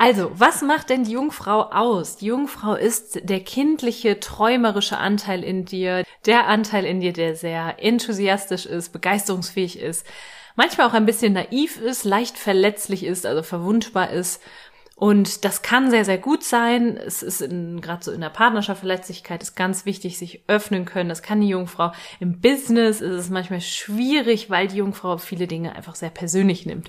Also, was macht denn die Jungfrau aus? Die Jungfrau ist der kindliche, träumerische Anteil in dir, der Anteil in dir, der sehr enthusiastisch ist, begeisterungsfähig ist, manchmal auch ein bisschen naiv ist, leicht verletzlich ist, also verwundbar ist. Und das kann sehr, sehr gut sein. Es ist gerade so in der Partnerschaftsverletzlichkeit ist ganz wichtig, sich öffnen können. Das kann die Jungfrau. Im Business ist es manchmal schwierig, weil die Jungfrau viele Dinge einfach sehr persönlich nimmt.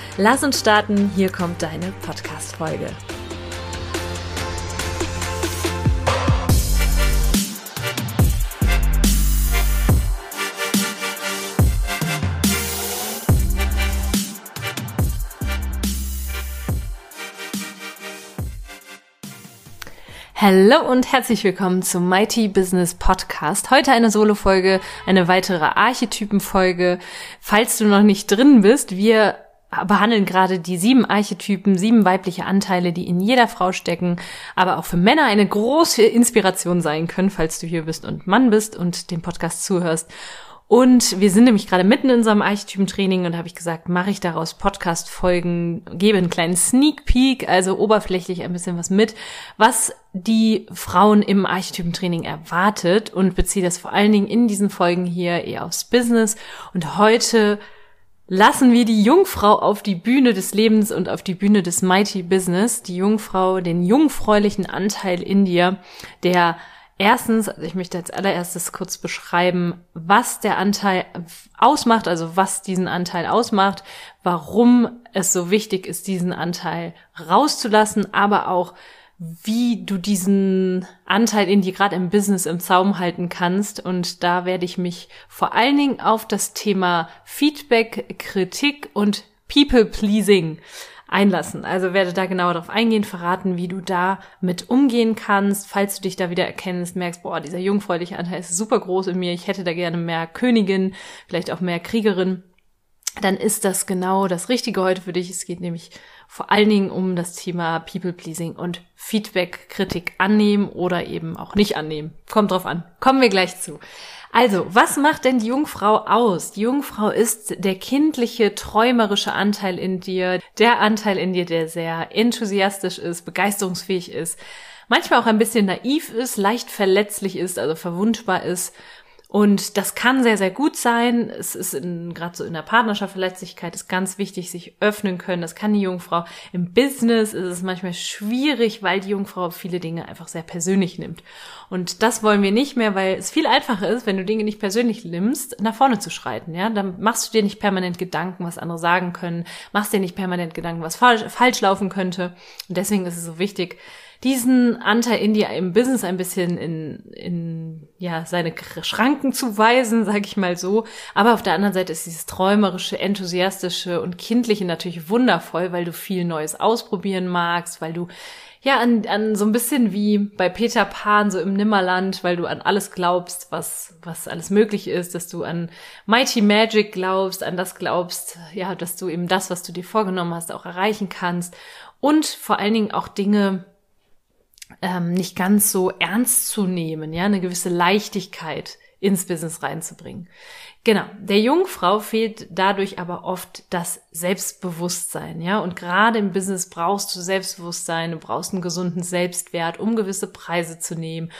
Lass uns starten, hier kommt deine Podcast-Folge. Hallo und herzlich willkommen zum Mighty Business Podcast. Heute eine Solo-Folge, eine weitere Archetypen-Folge. Falls du noch nicht drin bist, wir behandeln gerade die sieben Archetypen, sieben weibliche Anteile, die in jeder Frau stecken, aber auch für Männer eine große Inspiration sein können, falls du hier bist und Mann bist und dem Podcast zuhörst. Und wir sind nämlich gerade mitten in einem Archetypentraining und habe ich gesagt, mache ich daraus Podcast-Folgen, gebe einen kleinen Sneak Peek, also oberflächlich ein bisschen was mit, was die Frauen im Archetypentraining erwartet und beziehe das vor allen Dingen in diesen Folgen hier eher aufs Business. Und heute lassen wir die Jungfrau auf die Bühne des Lebens und auf die Bühne des Mighty Business, die Jungfrau, den jungfräulichen Anteil in dir, der Erstens, also ich möchte als allererstes kurz beschreiben, was der Anteil ausmacht, also was diesen Anteil ausmacht, warum es so wichtig ist, diesen Anteil rauszulassen, aber auch, wie du diesen Anteil in dir gerade im Business im Zaum halten kannst. Und da werde ich mich vor allen Dingen auf das Thema Feedback, Kritik und People Pleasing einlassen. Also werde da genauer darauf eingehen, verraten, wie du da mit umgehen kannst, falls du dich da wieder erkennst, merkst, boah, dieser jungfräuliche Anteil ist super groß in mir, ich hätte da gerne mehr Königin, vielleicht auch mehr Kriegerin, dann ist das genau das Richtige heute für dich. Es geht nämlich vor allen Dingen um das Thema People Pleasing und Feedback, Kritik annehmen oder eben auch nicht annehmen. Kommt drauf an. Kommen wir gleich zu. Also, was macht denn die Jungfrau aus? Die Jungfrau ist der kindliche, träumerische Anteil in dir, der Anteil in dir, der sehr enthusiastisch ist, begeisterungsfähig ist, manchmal auch ein bisschen naiv ist, leicht verletzlich ist, also verwundbar ist und das kann sehr, sehr gut sein. Es ist gerade so in der Partnerschaftsverletzlichkeit ist ganz wichtig, sich öffnen können. Das kann die Jungfrau. Im Business ist es manchmal schwierig, weil die Jungfrau viele Dinge einfach sehr persönlich nimmt. Und das wollen wir nicht mehr, weil es viel einfacher ist, wenn du Dinge nicht persönlich nimmst, nach vorne zu schreiten. Ja, dann machst du dir nicht permanent Gedanken, was andere sagen können, machst dir nicht permanent Gedanken, was falsch, falsch laufen könnte. Und deswegen ist es so wichtig, diesen Anteil in dir im Business ein bisschen in, in ja, seine Schranken zu weisen, sage ich mal so. Aber auf der anderen Seite ist dieses träumerische, enthusiastische und kindliche natürlich wundervoll, weil du viel Neues ausprobieren magst, weil du ja, an, an so ein bisschen wie bei Peter Pan, so im Nimmerland, weil du an alles glaubst, was, was alles möglich ist, dass du an Mighty Magic glaubst, an das glaubst, ja, dass du eben das, was du dir vorgenommen hast, auch erreichen kannst und vor allen Dingen auch Dinge ähm, nicht ganz so ernst zu nehmen, ja, eine gewisse Leichtigkeit ins Business reinzubringen. Genau, der Jungfrau fehlt dadurch aber oft das Selbstbewusstsein, ja, und gerade im Business brauchst du Selbstbewusstsein, du brauchst einen gesunden Selbstwert, um gewisse Preise zu nehmen,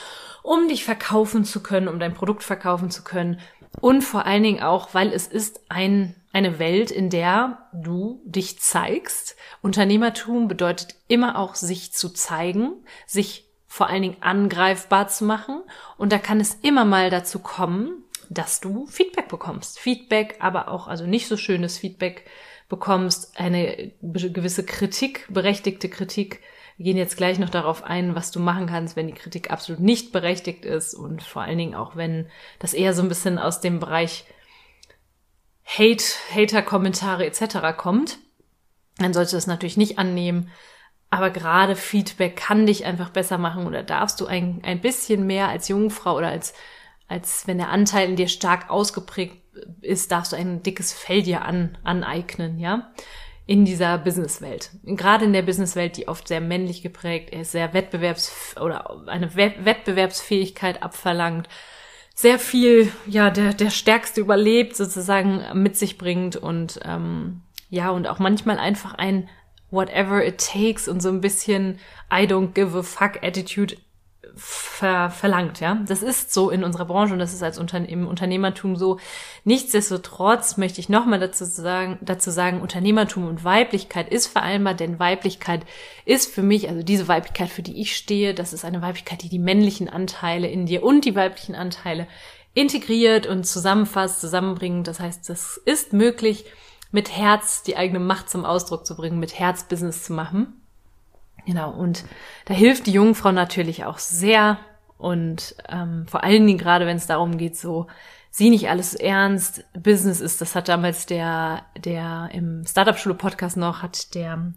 um dich verkaufen zu können, um dein Produkt verkaufen zu können und vor allen Dingen auch, weil es ist ein eine Welt, in der du dich zeigst. Unternehmertum bedeutet immer auch sich zu zeigen, sich vor allen Dingen angreifbar zu machen. Und da kann es immer mal dazu kommen, dass du Feedback bekommst. Feedback, aber auch also nicht so schönes Feedback bekommst, eine gewisse Kritik, berechtigte Kritik. Wir gehen jetzt gleich noch darauf ein, was du machen kannst, wenn die Kritik absolut nicht berechtigt ist und vor allen Dingen auch, wenn das eher so ein bisschen aus dem Bereich Hate, Hater-Kommentare etc. kommt, dann solltest du das natürlich nicht annehmen. Aber gerade Feedback kann dich einfach besser machen oder darfst du ein, ein bisschen mehr als Jungfrau oder als, als wenn der Anteil in dir stark ausgeprägt ist, darfst du ein dickes Fell dir an, aneignen, ja in dieser Businesswelt. Gerade in der Businesswelt, die oft sehr männlich geprägt ist, sehr wettbewerbs oder eine Wettbewerbsfähigkeit abverlangt, sehr viel, ja, der, der Stärkste überlebt sozusagen mit sich bringt und ähm, ja, und auch manchmal einfach ein whatever it takes und so ein bisschen I don't give a fuck Attitude ver verlangt, ja. Das ist so in unserer Branche und das ist als Unterne im Unternehmertum so. Nichtsdestotrotz möchte ich nochmal dazu sagen, dazu sagen, Unternehmertum und Weiblichkeit ist vereinbar, denn Weiblichkeit ist für mich, also diese Weiblichkeit, für die ich stehe, das ist eine Weiblichkeit, die die männlichen Anteile in dir und die weiblichen Anteile integriert und zusammenfasst, zusammenbringt. Das heißt, das ist möglich, mit Herz die eigene Macht zum Ausdruck zu bringen, mit Herz Business zu machen. Genau, und da hilft die Jungfrau natürlich auch sehr. Und ähm, vor allen Dingen gerade, wenn es darum geht, so sieh nicht alles ernst, Business ist, das hat damals der, der im Startup-Schule-Podcast noch, hat der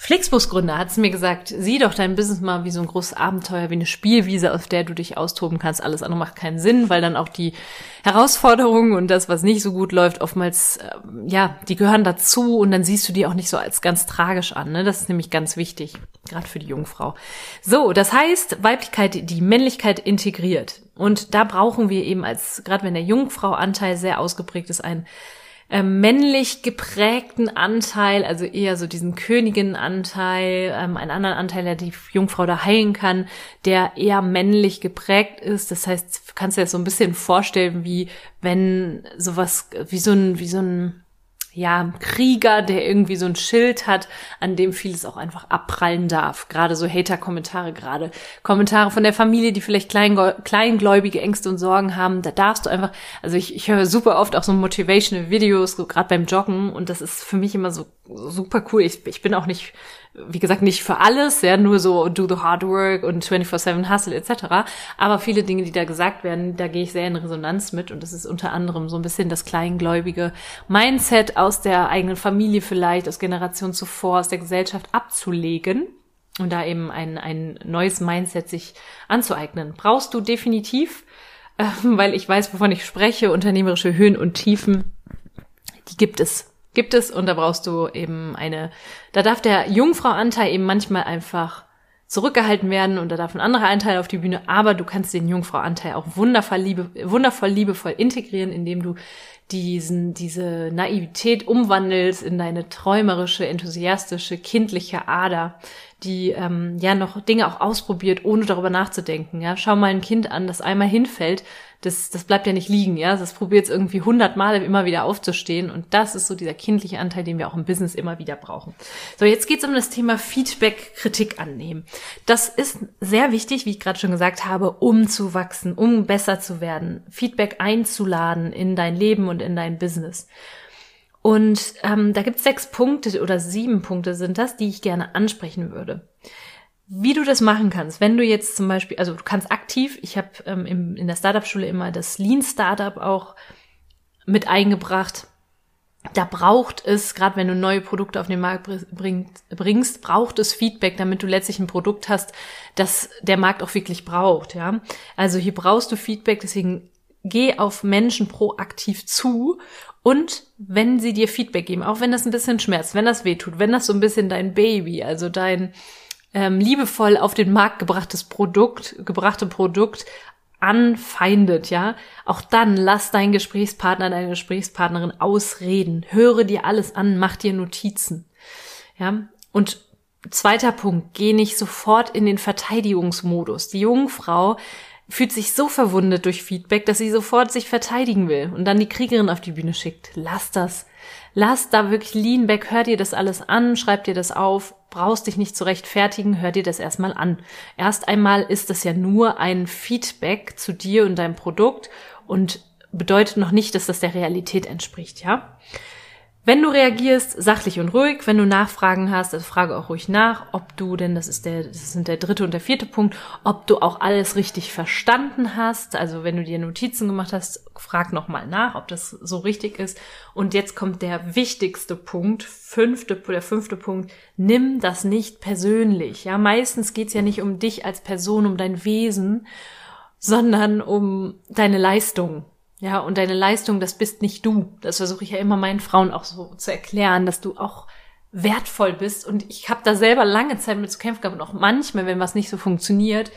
Flixbus-Gründer hat es mir gesagt, sieh doch dein Business mal wie so ein großes Abenteuer, wie eine Spielwiese, auf der du dich austoben kannst. Alles andere macht keinen Sinn, weil dann auch die Herausforderungen und das, was nicht so gut läuft, oftmals, äh, ja, die gehören dazu und dann siehst du die auch nicht so als ganz tragisch an. Ne? Das ist nämlich ganz wichtig, gerade für die Jungfrau. So, das heißt, Weiblichkeit, die Männlichkeit integriert. Und da brauchen wir eben als, gerade wenn der Jungfrau-Anteil sehr ausgeprägt ist, ein äh, männlich geprägten Anteil, also eher so diesen Königinnenanteil, ähm, einen anderen Anteil, der die Jungfrau da heilen kann, der eher männlich geprägt ist. Das heißt, kannst du dir das so ein bisschen vorstellen, wie wenn sowas, wie so ein, wie so ein ja, Krieger, der irgendwie so ein Schild hat, an dem vieles auch einfach abprallen darf. Gerade so Hater-Kommentare, gerade Kommentare von der Familie, die vielleicht kleingläubige Ängste und Sorgen haben. Da darfst du einfach, also ich, ich höre super oft auch so motivational Videos, so gerade beim Joggen und das ist für mich immer so super cool. Ich, ich bin auch nicht wie gesagt, nicht für alles, ja, nur so do the hard work und 24-7 Hustle etc. Aber viele Dinge, die da gesagt werden, da gehe ich sehr in Resonanz mit und das ist unter anderem so ein bisschen das kleingläubige Mindset aus der eigenen Familie vielleicht, aus Generation zuvor, aus der Gesellschaft abzulegen und da eben ein, ein neues Mindset sich anzueignen. Brauchst du definitiv, äh, weil ich weiß, wovon ich spreche, unternehmerische Höhen und Tiefen, die gibt es gibt es und da brauchst du eben eine, da darf der Jungfrau-Anteil eben manchmal einfach zurückgehalten werden und da darf ein anderer Anteil auf die Bühne, aber du kannst den Jungfrau-Anteil auch wundervoll, liebe, wundervoll liebevoll integrieren, indem du diesen, diese Naivität umwandelst in deine träumerische, enthusiastische, kindliche Ader, die ähm, ja noch Dinge auch ausprobiert, ohne darüber nachzudenken. Ja, schau mal ein Kind an, das einmal hinfällt, das, das bleibt ja nicht liegen, ja. Das probiert es irgendwie hundertmal immer wieder aufzustehen. Und das ist so dieser kindliche Anteil, den wir auch im Business immer wieder brauchen. So, jetzt geht's um das Thema Feedback, Kritik annehmen. Das ist sehr wichtig, wie ich gerade schon gesagt habe, um zu wachsen, um besser zu werden, Feedback einzuladen in dein Leben und in dein Business. Und ähm, da gibt's sechs Punkte oder sieben Punkte sind das, die ich gerne ansprechen würde. Wie du das machen kannst, wenn du jetzt zum Beispiel, also du kannst aktiv, ich habe ähm, in der Startup-Schule immer das Lean Startup auch mit eingebracht. Da braucht es, gerade wenn du neue Produkte auf den Markt bringt, bringst, braucht es Feedback, damit du letztlich ein Produkt hast, das der Markt auch wirklich braucht. Ja, also hier brauchst du Feedback, deswegen geh auf Menschen proaktiv zu und wenn sie dir Feedback geben, auch wenn das ein bisschen schmerzt, wenn das wehtut, wenn das so ein bisschen dein Baby, also dein ähm, liebevoll auf den Markt gebrachtes Produkt, gebrachte Produkt anfeindet, ja, auch dann lass deinen Gesprächspartner, deine Gesprächspartnerin ausreden. Höre dir alles an, mach dir Notizen. Ja, und zweiter Punkt, geh nicht sofort in den Verteidigungsmodus. Die Jungfrau fühlt sich so verwundet durch Feedback, dass sie sofort sich verteidigen will und dann die Kriegerin auf die Bühne schickt. Lass das. Lass da wirklich lean back, hör dir das alles an, schreib dir das auf, brauchst dich nicht zu rechtfertigen, hör dir das erstmal an. Erst einmal ist das ja nur ein Feedback zu dir und deinem Produkt und bedeutet noch nicht, dass das der Realität entspricht, ja? Wenn du reagierst, sachlich und ruhig, wenn du Nachfragen hast, also frage auch ruhig nach, ob du, denn das ist der, das sind der dritte und der vierte Punkt, ob du auch alles richtig verstanden hast. Also wenn du dir Notizen gemacht hast, frag nochmal nach, ob das so richtig ist. Und jetzt kommt der wichtigste Punkt, fünfte, der fünfte Punkt, nimm das nicht persönlich. Ja, meistens geht's ja nicht um dich als Person, um dein Wesen, sondern um deine Leistung. Ja, und deine Leistung, das bist nicht du. Das versuche ich ja immer meinen Frauen auch so zu erklären, dass du auch wertvoll bist. Und ich habe da selber lange Zeit mit zu kämpfen gehabt und auch manchmal, wenn was nicht so funktioniert,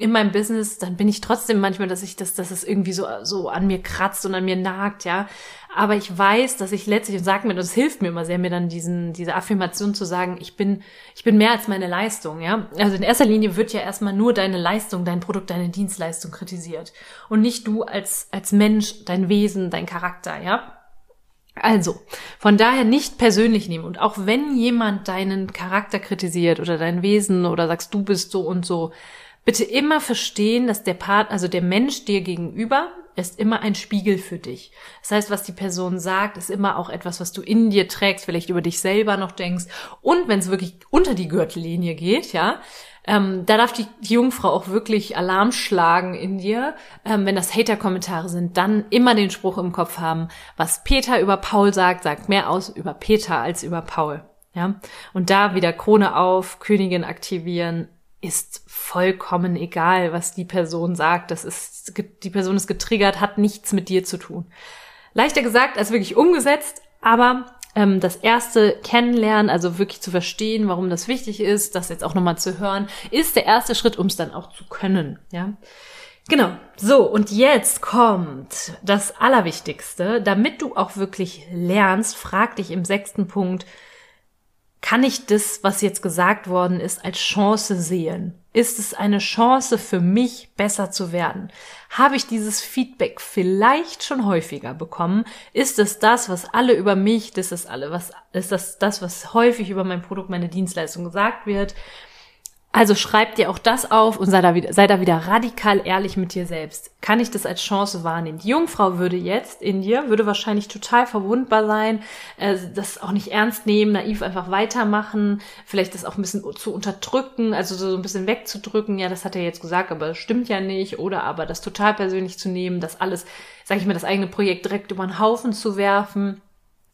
in meinem Business, dann bin ich trotzdem manchmal, dass ich das, dass es irgendwie so, so an mir kratzt und an mir nagt, ja. Aber ich weiß, dass ich letztlich und sag mir, das hilft mir immer sehr, mir dann diesen, diese Affirmation zu sagen, ich bin, ich bin mehr als meine Leistung, ja. Also in erster Linie wird ja erstmal nur deine Leistung, dein Produkt, deine Dienstleistung kritisiert. Und nicht du als, als Mensch, dein Wesen, dein Charakter, ja. Also, von daher nicht persönlich nehmen. Und auch wenn jemand deinen Charakter kritisiert oder dein Wesen oder sagst, du bist so und so, bitte immer verstehen, dass der Part, also der Mensch dir gegenüber ist immer ein Spiegel für dich. Das heißt, was die Person sagt, ist immer auch etwas, was du in dir trägst, vielleicht über dich selber noch denkst. Und wenn es wirklich unter die Gürtellinie geht, ja, ähm, da darf die, Jungfrau auch wirklich Alarm schlagen in dir. Ähm, wenn das Hater-Kommentare sind, dann immer den Spruch im Kopf haben, was Peter über Paul sagt, sagt mehr aus über Peter als über Paul. Ja, und da wieder Krone auf, Königin aktivieren, ist vollkommen egal, was die Person sagt. Das ist, die Person ist getriggert, hat nichts mit dir zu tun. Leichter gesagt als wirklich umgesetzt, aber ähm, das erste Kennenlernen, also wirklich zu verstehen, warum das wichtig ist, das jetzt auch nochmal zu hören, ist der erste Schritt, um es dann auch zu können. Ja. Genau. So, und jetzt kommt das Allerwichtigste. Damit du auch wirklich lernst, frag dich im sechsten Punkt, kann ich das, was jetzt gesagt worden ist, als Chance sehen? Ist es eine Chance für mich, besser zu werden? Habe ich dieses Feedback vielleicht schon häufiger bekommen? Ist es das, was alle über mich, das ist alle, was, ist das das, was häufig über mein Produkt, meine Dienstleistung gesagt wird? Also schreib dir auch das auf und sei da, wieder, sei da wieder radikal ehrlich mit dir selbst. Kann ich das als Chance wahrnehmen? Die Jungfrau würde jetzt in dir, würde wahrscheinlich total verwundbar sein, äh, das auch nicht ernst nehmen, naiv einfach weitermachen, vielleicht das auch ein bisschen zu unterdrücken, also so ein bisschen wegzudrücken. Ja, das hat er jetzt gesagt, aber das stimmt ja nicht. Oder aber das total persönlich zu nehmen, das alles, sag ich mal, das eigene Projekt direkt über den Haufen zu werfen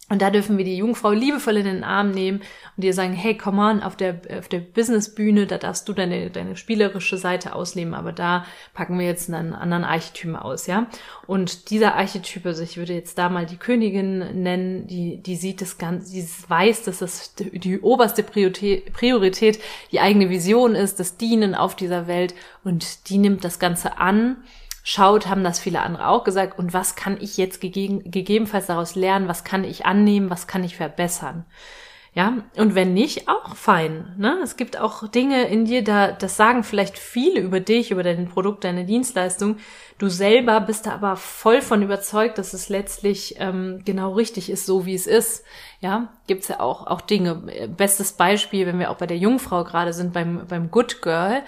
und da dürfen wir die Jungfrau liebevoll in den Arm nehmen und dir sagen, hey, come on, auf der, auf der Businessbühne, da darfst du deine, deine spielerische Seite ausleben, aber da packen wir jetzt einen anderen Archetypen aus, ja. Und dieser Archetyp, also ich würde jetzt da mal die Königin nennen, die, die sieht das Ganze, die weiß, dass das die oberste Priorität, Priorität die eigene Vision ist, das Dienen auf dieser Welt und die nimmt das Ganze an schaut, haben das viele andere auch gesagt, und was kann ich jetzt gegeben, gegebenenfalls daraus lernen, was kann ich annehmen, was kann ich verbessern. Ja, und wenn nicht, auch fein. Ne? Es gibt auch Dinge in dir, da, das sagen vielleicht viele über dich, über dein Produkt, deine Dienstleistung. Du selber bist da aber voll von überzeugt, dass es letztlich ähm, genau richtig ist, so wie es ist. Ja, gibt's ja auch, auch Dinge. Bestes Beispiel, wenn wir auch bei der Jungfrau gerade sind, beim, beim Good Girl,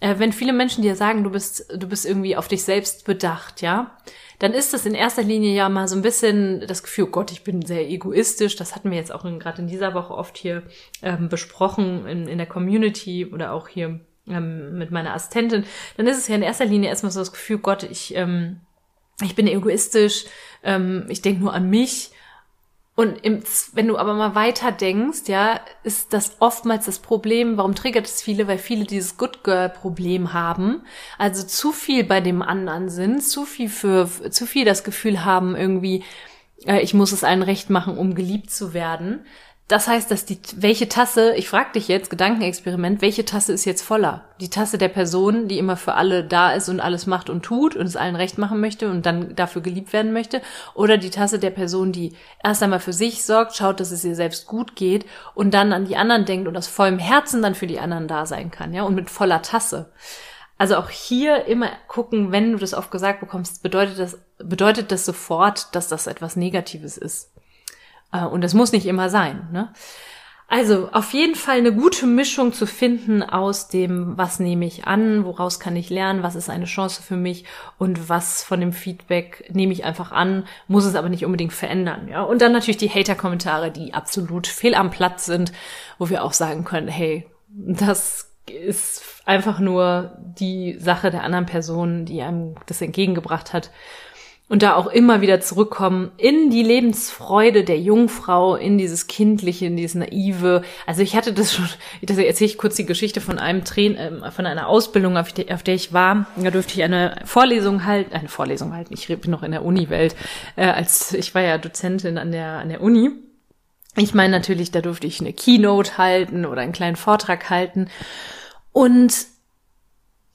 äh, wenn viele Menschen dir sagen, du bist, du bist irgendwie auf dich selbst bedacht, ja, dann ist das in erster Linie ja mal so ein bisschen das Gefühl, oh Gott, ich bin sehr egoistisch. Das hatten wir jetzt auch gerade in dieser Woche oft hier ähm, besprochen in, in der Community oder auch hier ähm, mit meiner Assistentin. Dann ist es ja in erster Linie erstmal so das Gefühl, Gott, ich, ähm, ich bin egoistisch, ähm, ich denke nur an mich und im, wenn du aber mal weiter denkst, ja, ist das oftmals das Problem, warum triggert es viele, weil viele dieses Good Girl Problem haben, also zu viel bei dem anderen sind, zu viel für, zu viel das Gefühl haben irgendwie, äh, ich muss es allen recht machen, um geliebt zu werden, das heißt, dass die, welche Tasse, ich frage dich jetzt, Gedankenexperiment, welche Tasse ist jetzt voller? Die Tasse der Person, die immer für alle da ist und alles macht und tut und es allen recht machen möchte und dann dafür geliebt werden möchte? Oder die Tasse der Person, die erst einmal für sich sorgt, schaut, dass es ihr selbst gut geht und dann an die anderen denkt und aus vollem Herzen dann für die anderen da sein kann, ja, und mit voller Tasse. Also auch hier immer gucken, wenn du das oft gesagt bekommst, bedeutet das, bedeutet das sofort, dass das etwas Negatives ist. Äh, und das muss nicht immer sein. Ne? Also auf jeden Fall eine gute Mischung zu finden aus dem, was nehme ich an, woraus kann ich lernen, was ist eine Chance für mich und was von dem Feedback nehme ich einfach an, muss es aber nicht unbedingt verändern. Ja? Und dann natürlich die Hater-Kommentare, die absolut fehl am Platz sind, wo wir auch sagen können, hey, das ist einfach nur die Sache der anderen Person, die einem das entgegengebracht hat und da auch immer wieder zurückkommen in die Lebensfreude der Jungfrau, in dieses Kindliche, in dieses Naive. Also ich hatte das schon, das erzähle ich kurz die Geschichte von einem Train, äh, von einer Ausbildung, auf, die, auf der ich war. Da durfte ich eine Vorlesung halten, eine Vorlesung halten, ich bin noch in der Uni-Welt, äh, als ich war ja Dozentin an der, an der Uni. Ich meine natürlich, da durfte ich eine Keynote halten oder einen kleinen Vortrag halten. Und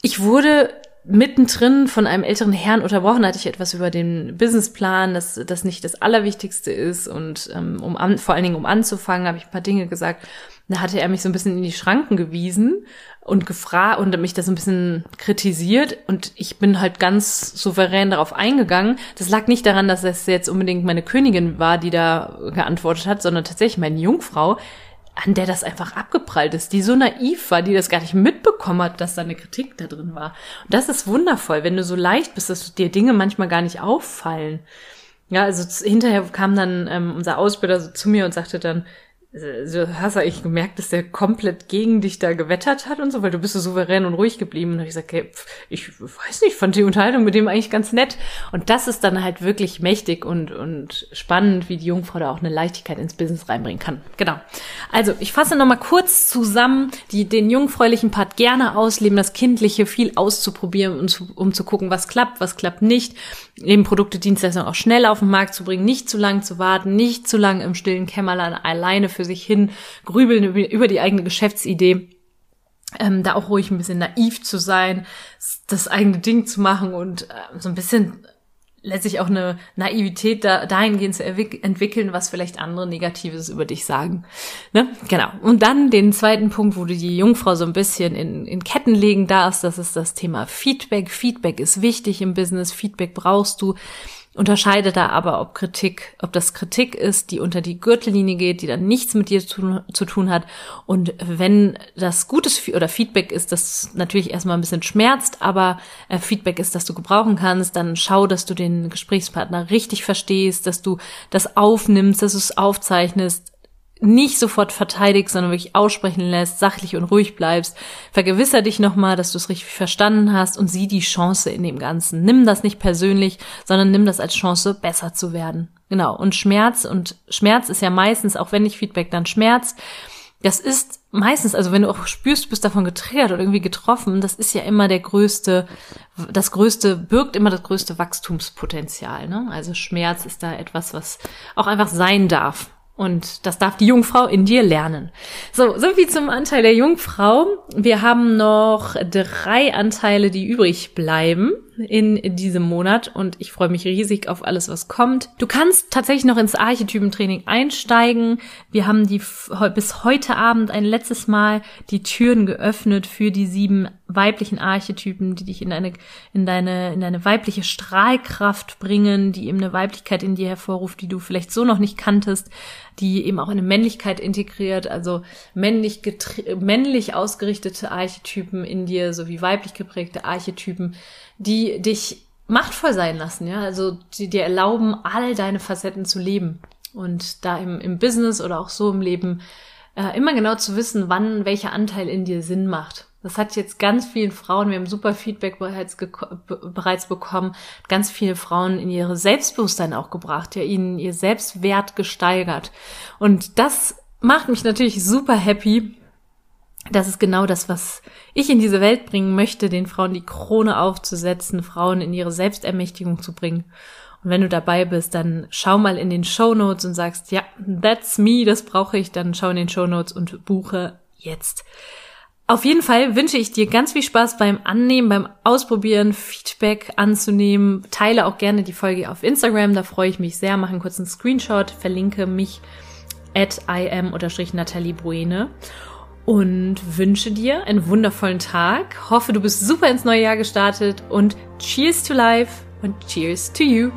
ich wurde mittendrin von einem älteren Herrn unterbrochen, hatte ich etwas über den Businessplan, dass das nicht das Allerwichtigste ist und ähm, um an, vor allen Dingen um anzufangen, habe ich ein paar Dinge gesagt. Da hatte er mich so ein bisschen in die Schranken gewiesen und gefragt und mich da so ein bisschen kritisiert und ich bin halt ganz souverän darauf eingegangen. Das lag nicht daran, dass es jetzt unbedingt meine Königin war, die da geantwortet hat, sondern tatsächlich meine Jungfrau, an der das einfach abgeprallt ist, die so naiv war, die das gar nicht mitbekommen hat, dass da eine Kritik da drin war. Und das ist wundervoll, wenn du so leicht bist, dass dir Dinge manchmal gar nicht auffallen. Ja, also hinterher kam dann ähm, unser Ausbilder so zu mir und sagte dann, so hast du eigentlich gemerkt, dass der komplett gegen dich da gewettert hat und so, weil du bist so souverän und ruhig geblieben. Und ich gesagt, okay, pf, ich weiß nicht, fand die Unterhaltung mit dem eigentlich ganz nett. Und das ist dann halt wirklich mächtig und, und spannend, wie die Jungfrau da auch eine Leichtigkeit ins Business reinbringen kann. Genau. Also, ich fasse nochmal kurz zusammen, die, den jungfräulichen Part gerne ausleben, das Kindliche viel auszuprobieren, um zu, um zu gucken, was klappt, was klappt nicht. Eben Produkte, Dienstleistungen auch schnell auf den Markt zu bringen, nicht zu lang zu warten, nicht zu lang im stillen Kämmerlein alleine für sich hin grübeln über die eigene Geschäftsidee. Ähm, da auch ruhig ein bisschen naiv zu sein, das eigene Ding zu machen und äh, so ein bisschen letztlich auch eine Naivität da, dahingehend zu entwickeln, was vielleicht andere Negatives über dich sagen. Ne? Genau. Und dann den zweiten Punkt, wo du die Jungfrau so ein bisschen in, in Ketten legen darfst, das ist das Thema Feedback. Feedback ist wichtig im Business. Feedback brauchst du unterscheide da aber, ob Kritik, ob das Kritik ist, die unter die Gürtellinie geht, die dann nichts mit dir zu, zu tun hat. Und wenn das gutes oder Feedback ist, das natürlich erstmal ein bisschen schmerzt, aber äh, Feedback ist, das du gebrauchen kannst, dann schau, dass du den Gesprächspartner richtig verstehst, dass du das aufnimmst, dass du es aufzeichnest, nicht sofort verteidigst, sondern wirklich aussprechen lässt, sachlich und ruhig bleibst. Vergewisser dich nochmal, dass du es richtig verstanden hast und sieh die Chance in dem Ganzen. Nimm das nicht persönlich, sondern nimm das als Chance, besser zu werden. Genau. Und Schmerz und Schmerz ist ja meistens, auch wenn nicht Feedback dann Schmerz, das ist meistens, also wenn du auch spürst, du bist davon getriggert oder irgendwie getroffen, das ist ja immer der größte, das größte, birgt immer das größte Wachstumspotenzial. Ne? Also Schmerz ist da etwas, was auch einfach sein darf. Und das darf die Jungfrau in dir lernen. So, so viel zum Anteil der Jungfrau. Wir haben noch drei Anteile, die übrig bleiben in diesem Monat und ich freue mich riesig auf alles, was kommt. Du kannst tatsächlich noch ins Archetypentraining einsteigen. Wir haben die bis heute Abend ein letztes Mal die Türen geöffnet für die sieben weiblichen Archetypen, die dich in deine, in deine, in deine weibliche Strahlkraft bringen, die eben eine Weiblichkeit in dir hervorruft, die du vielleicht so noch nicht kanntest, die eben auch eine Männlichkeit integriert, also männlich, männlich ausgerichtete Archetypen in dir sowie weiblich geprägte Archetypen, die dich machtvoll sein lassen, ja, also die dir erlauben, all deine Facetten zu leben und da im, im Business oder auch so im Leben äh, immer genau zu wissen, wann welcher Anteil in dir Sinn macht. Das hat jetzt ganz vielen Frauen, wir haben super Feedback bereits, bereits bekommen, ganz viele Frauen in ihre Selbstbewusstsein auch gebracht, ja, ihnen ihr Selbstwert gesteigert. Und das macht mich natürlich super happy, das ist genau das, was ich in diese Welt bringen möchte, den Frauen die Krone aufzusetzen, Frauen in ihre Selbstermächtigung zu bringen. Und wenn du dabei bist, dann schau mal in den Show Notes und sagst, ja, that's me, das brauche ich, dann schau in den Show Notes und buche jetzt. Auf jeden Fall wünsche ich dir ganz viel Spaß beim Annehmen, beim Ausprobieren, Feedback anzunehmen. Teile auch gerne die Folge auf Instagram, da freue ich mich sehr. Mach einen kurzen Screenshot, verlinke mich at im-natalie Bruene und wünsche dir einen wundervollen Tag. Hoffe, du bist super ins neue Jahr gestartet und cheers to life und cheers to you.